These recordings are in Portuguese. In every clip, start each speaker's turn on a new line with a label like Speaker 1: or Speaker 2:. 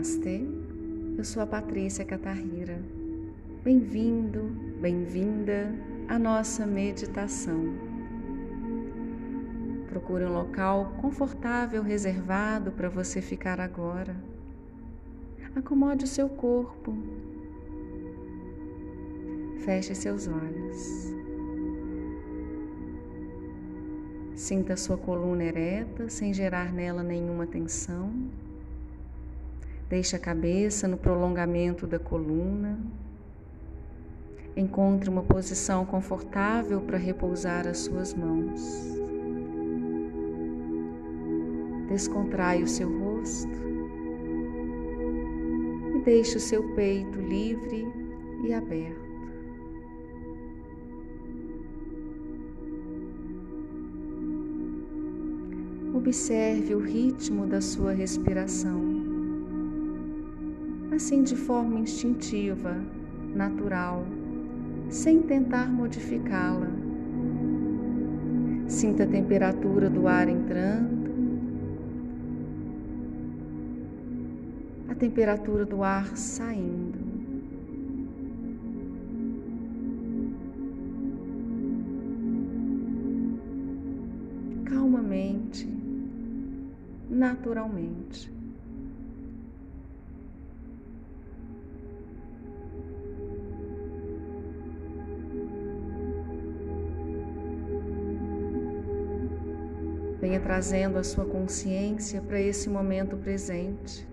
Speaker 1: Namastê, eu sou a Patrícia Catarrira. Bem-vindo, bem-vinda à nossa meditação. Procure um local confortável reservado para você ficar agora. Acomode o seu corpo. Feche seus olhos. Sinta sua coluna ereta, sem gerar nela nenhuma tensão. Deixe a cabeça no prolongamento da coluna. Encontre uma posição confortável para repousar as suas mãos. Descontrai o seu rosto e deixe o seu peito livre e aberto. Observe o ritmo da sua respiração, assim de forma instintiva, natural, sem tentar modificá-la. Sinta a temperatura do ar entrando, a temperatura do ar saindo. Calmamente naturalmente. Venha trazendo a sua consciência para esse momento presente.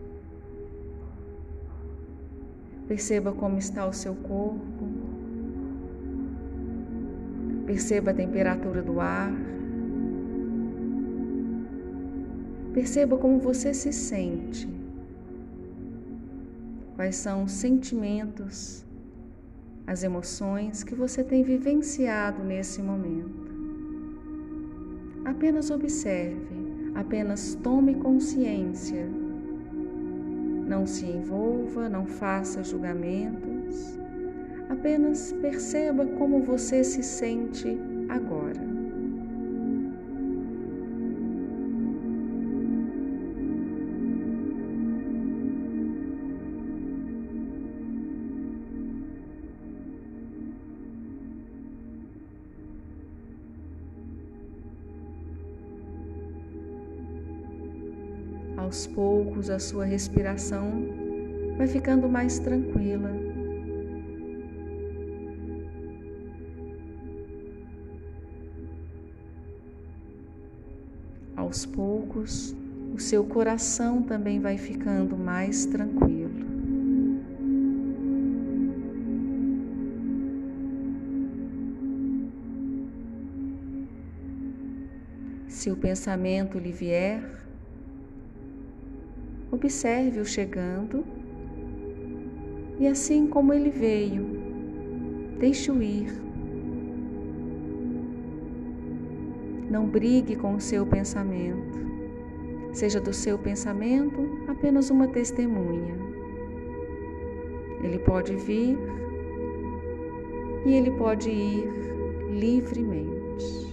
Speaker 1: Perceba como está o seu corpo. Perceba a temperatura do ar. Perceba como você se sente. Quais são os sentimentos, as emoções que você tem vivenciado nesse momento. Apenas observe, apenas tome consciência. Não se envolva, não faça julgamentos. Apenas perceba como você se sente agora. Aos poucos, a sua respiração vai ficando mais tranquila. Aos poucos, o seu coração também vai ficando mais tranquilo. Se o pensamento lhe vier, Observe-o chegando e assim como ele veio, deixe-o ir. Não brigue com o seu pensamento. Seja do seu pensamento apenas uma testemunha. Ele pode vir e ele pode ir livremente.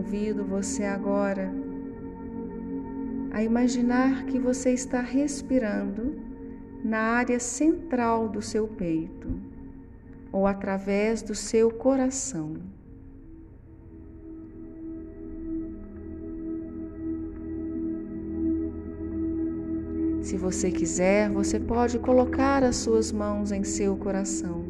Speaker 1: Convido você agora a imaginar que você está respirando na área central do seu peito ou através do seu coração. Se você quiser, você pode colocar as suas mãos em seu coração.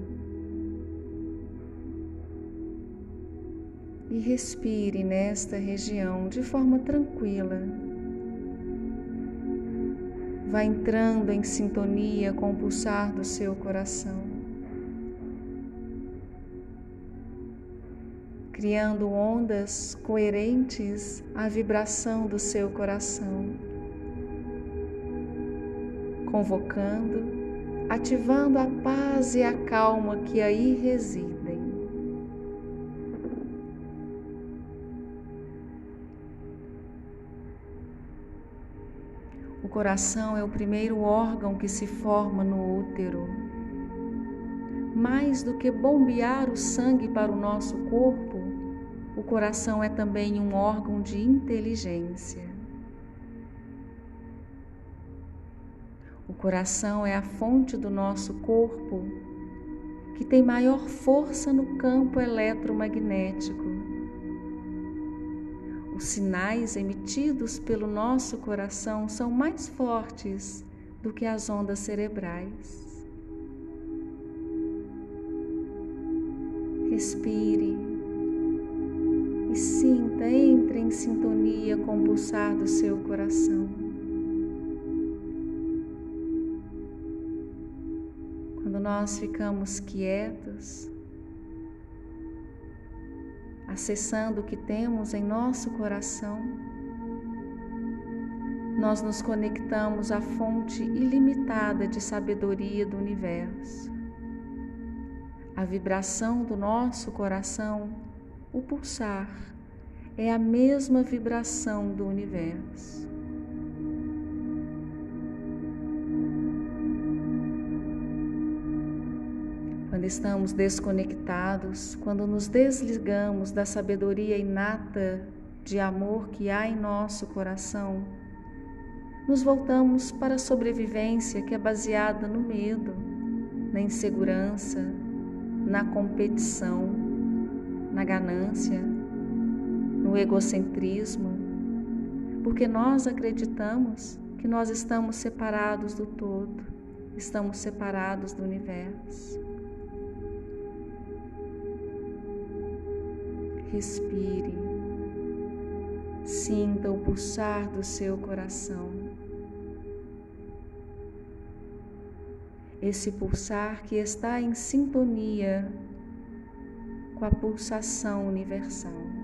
Speaker 1: E respire nesta região de forma tranquila. Vá entrando em sintonia com o pulsar do seu coração, criando ondas coerentes à vibração do seu coração, convocando, ativando a paz e a calma que aí reside. O coração é o primeiro órgão que se forma no útero. mais do que bombear o sangue para o nosso corpo, o coração é também um órgão de inteligência. O coração é a fonte do nosso corpo que tem maior força no campo eletromagnético. Os sinais emitidos pelo nosso coração são mais fortes do que as ondas cerebrais. Respire e sinta, entre em sintonia com o pulsar do seu coração. Quando nós ficamos quietos, acessando o que temos em nosso coração, nós nos conectamos à fonte ilimitada de sabedoria do universo. A vibração do nosso coração, o pulsar, é a mesma vibração do universo. Estamos desconectados, quando nos desligamos da sabedoria inata de amor que há em nosso coração, nos voltamos para a sobrevivência que é baseada no medo, na insegurança, na competição, na ganância, no egocentrismo, porque nós acreditamos que nós estamos separados do todo, estamos separados do universo. Respire, sinta o pulsar do seu coração. esse pulsar que está em sintonia com a pulsação universal.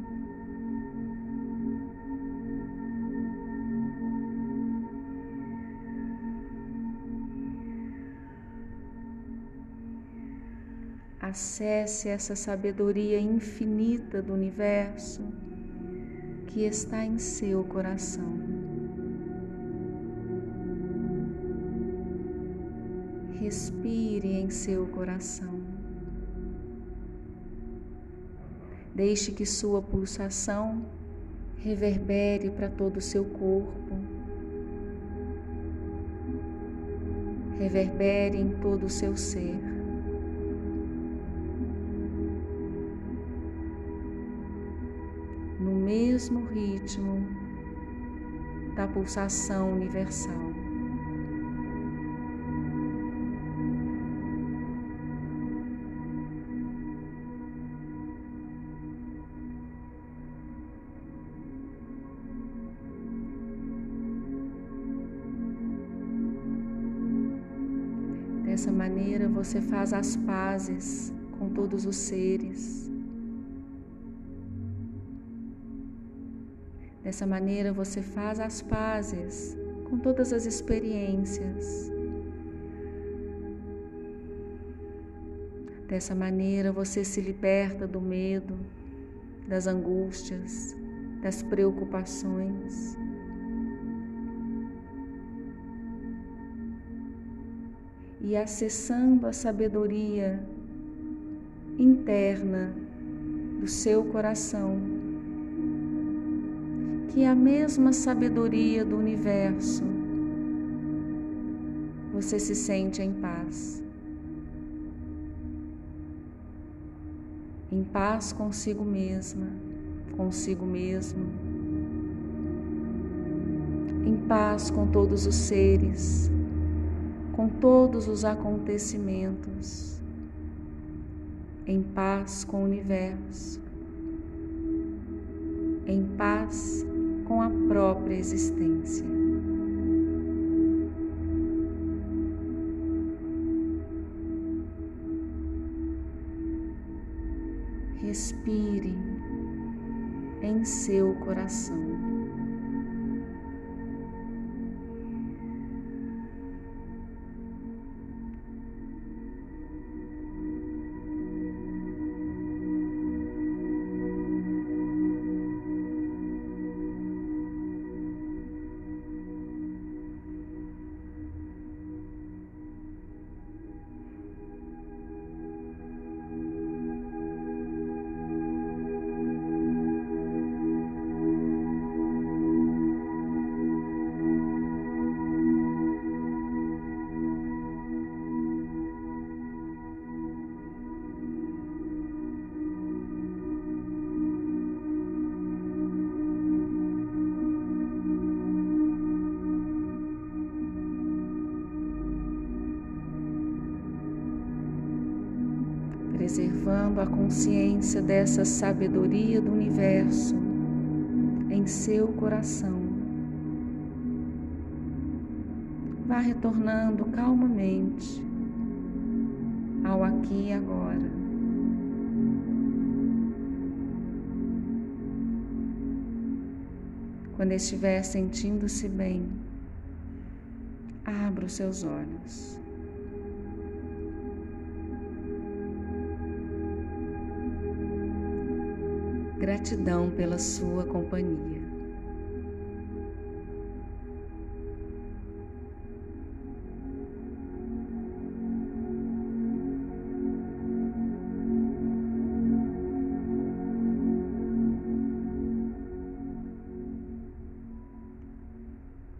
Speaker 1: Acesse essa sabedoria infinita do universo que está em seu coração. respire em seu coração. Deixe que sua pulsação reverbere para todo o seu corpo, reverbere em todo o seu ser. No mesmo ritmo da pulsação universal. Dessa maneira você faz as pazes com todos os seres. Dessa maneira você faz as pazes com todas as experiências. Dessa maneira você se liberta do medo, das angústias, das preocupações. e acessando a sabedoria interna do seu coração, que é a mesma sabedoria do universo, você se sente em paz. Em paz consigo mesma, consigo mesmo. Em paz com todos os seres, com todos os acontecimentos, em paz com o universo, em paz com a própria existência. Respire em seu coração. Levando a consciência dessa sabedoria do universo em seu coração. Vá retornando calmamente ao aqui e agora. Quando estiver sentindo-se bem, abra os seus olhos. Gratidão pela sua companhia.